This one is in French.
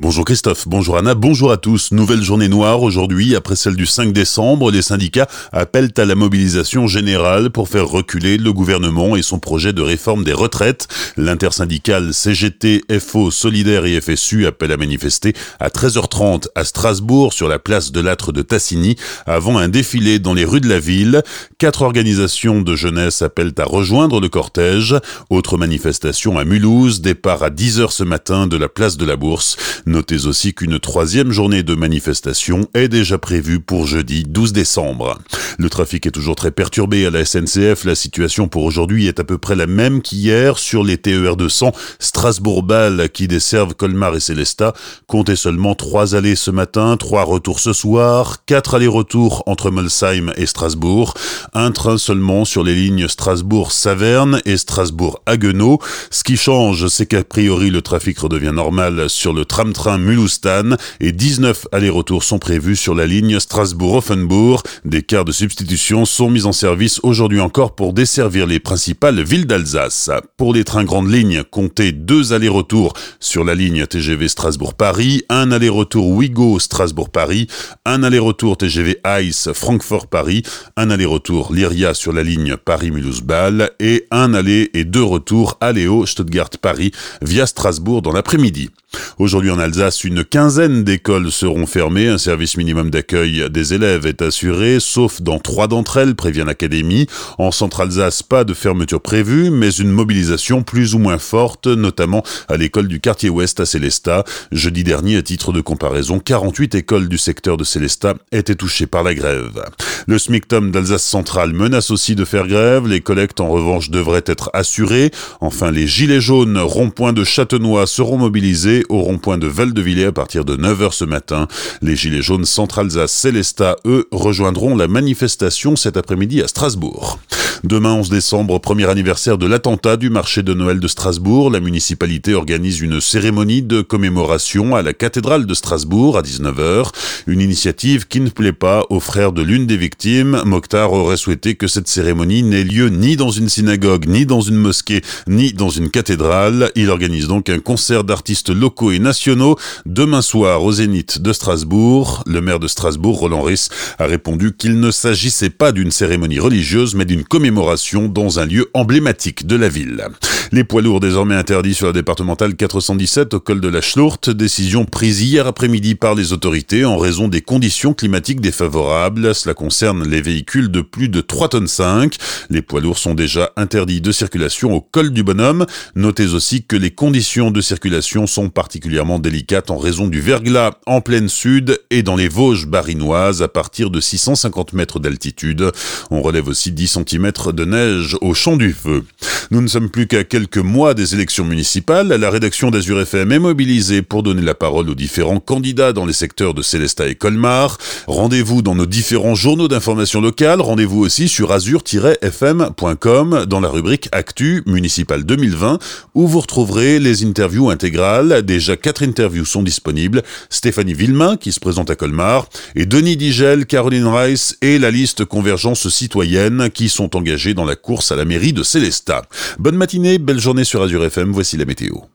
Bonjour Christophe, bonjour Anna, bonjour à tous. Nouvelle journée noire aujourd'hui, après celle du 5 décembre, les syndicats appellent à la mobilisation générale pour faire reculer le gouvernement et son projet de réforme des retraites. L'intersyndicale CGT, FO, Solidaire et FSU appellent à manifester à 13h30 à Strasbourg sur la place de l'âtre de Tassigny avant un défilé dans les rues de la ville. Quatre organisations de jeunesse appellent à rejoindre le cortège. Autre manifestation à Mulhouse, départ à 10h ce matin de la place de la Bourse. Notez aussi qu'une troisième journée de manifestation est déjà prévue pour jeudi 12 décembre. Le trafic est toujours très perturbé à la SNCF. La situation pour aujourd'hui est à peu près la même qu'hier sur les TER 200 Strasbourg-Bâle qui desservent Colmar et Célestat. Comptez seulement trois allées ce matin, trois retours ce soir, quatre allers-retours entre Molsheim et Strasbourg, un train seulement sur les lignes Strasbourg-Saverne et Strasbourg-Haguenau. Ce qui change, c'est qu'a priori le trafic redevient normal sur le tram train Mulhoustan et 19 allers-retours sont prévus sur la ligne Strasbourg-Offenbourg. Des cars de substitution sont mis en service aujourd'hui encore pour desservir les principales villes d'Alsace. Pour les trains grandes lignes, comptez deux allers-retours sur la ligne TGV Strasbourg-Paris, un aller-retour Ouigo Strasbourg-Paris, un aller-retour TGV Ice Francfort-Paris, un aller-retour Lyria sur la ligne Paris-Mulhouse-Bâle et un aller et deux retours Aléo Stuttgart-Paris via Strasbourg dans l'après-midi. Aujourd'hui en Alsace, une quinzaine d'écoles seront fermées. Un service minimum d'accueil des élèves est assuré, sauf dans trois d'entre elles, prévient l'Académie. En Centre-Alsace, pas de fermeture prévue, mais une mobilisation plus ou moins forte, notamment à l'école du quartier ouest à Célestat. Jeudi dernier, à titre de comparaison, 48 écoles du secteur de Célestat étaient touchées par la grève. Le SMICTOM d'Alsace centrale menace aussi de faire grève. Les collectes, en revanche, devraient être assurées. Enfin, les gilets jaunes rond-point de Châtenois seront mobilisés au rond-point de Val-de-Villers à partir de 9h ce matin. Les gilets jaunes Centre-Alsace Célestat, eux, rejoindront la manifestation cet après-midi à Strasbourg. Demain 11 décembre, premier anniversaire de l'attentat du marché de Noël de Strasbourg, la municipalité organise une cérémonie de commémoration à la cathédrale de Strasbourg à 19h. Une initiative qui ne plaît pas aux frères de l'une des victimes. Mokhtar aurait souhaité que cette cérémonie n'ait lieu ni dans une synagogue, ni dans une mosquée, ni dans une cathédrale. Il organise donc un concert d'artistes locaux et nationaux demain soir au Zénith de Strasbourg. Le maire de Strasbourg, Roland Ris, a répondu qu'il ne s'agissait pas d'une cérémonie religieuse, mais d'une commémoration dans un lieu emblématique de la ville. Les poids lourds désormais interdits sur la départementale 417 au col de la Schlourte, décision prise hier après-midi par les autorités en raison des conditions climatiques défavorables. Cela concerne les véhicules de plus de 3 tonnes 5. Les poids lourds sont déjà interdits de circulation au col du Bonhomme. Notez aussi que les conditions de circulation sont particulièrement délicates en raison du verglas en pleine sud et dans les Vosges barinoises à partir de 650 mètres d'altitude. On relève aussi 10 cm de neige au champ du feu. Nous ne sommes plus qu'à quelques mois des élections municipales. La rédaction d'Azur FM est mobilisée pour donner la parole aux différents candidats dans les secteurs de Célestat et Colmar. Rendez-vous dans nos différents journaux d'information locale. Rendez-vous aussi sur azur-fm.com dans la rubrique Actu municipal 2020 où vous retrouverez les interviews intégrales. Déjà quatre interviews sont disponibles. Stéphanie Villemain qui se présente à Colmar et Denis Digel, Caroline Rice et la liste Convergence citoyenne qui sont engagés dans la course à la mairie de Célestat. Bonne matinée, belle journée sur Azure FM, voici la météo.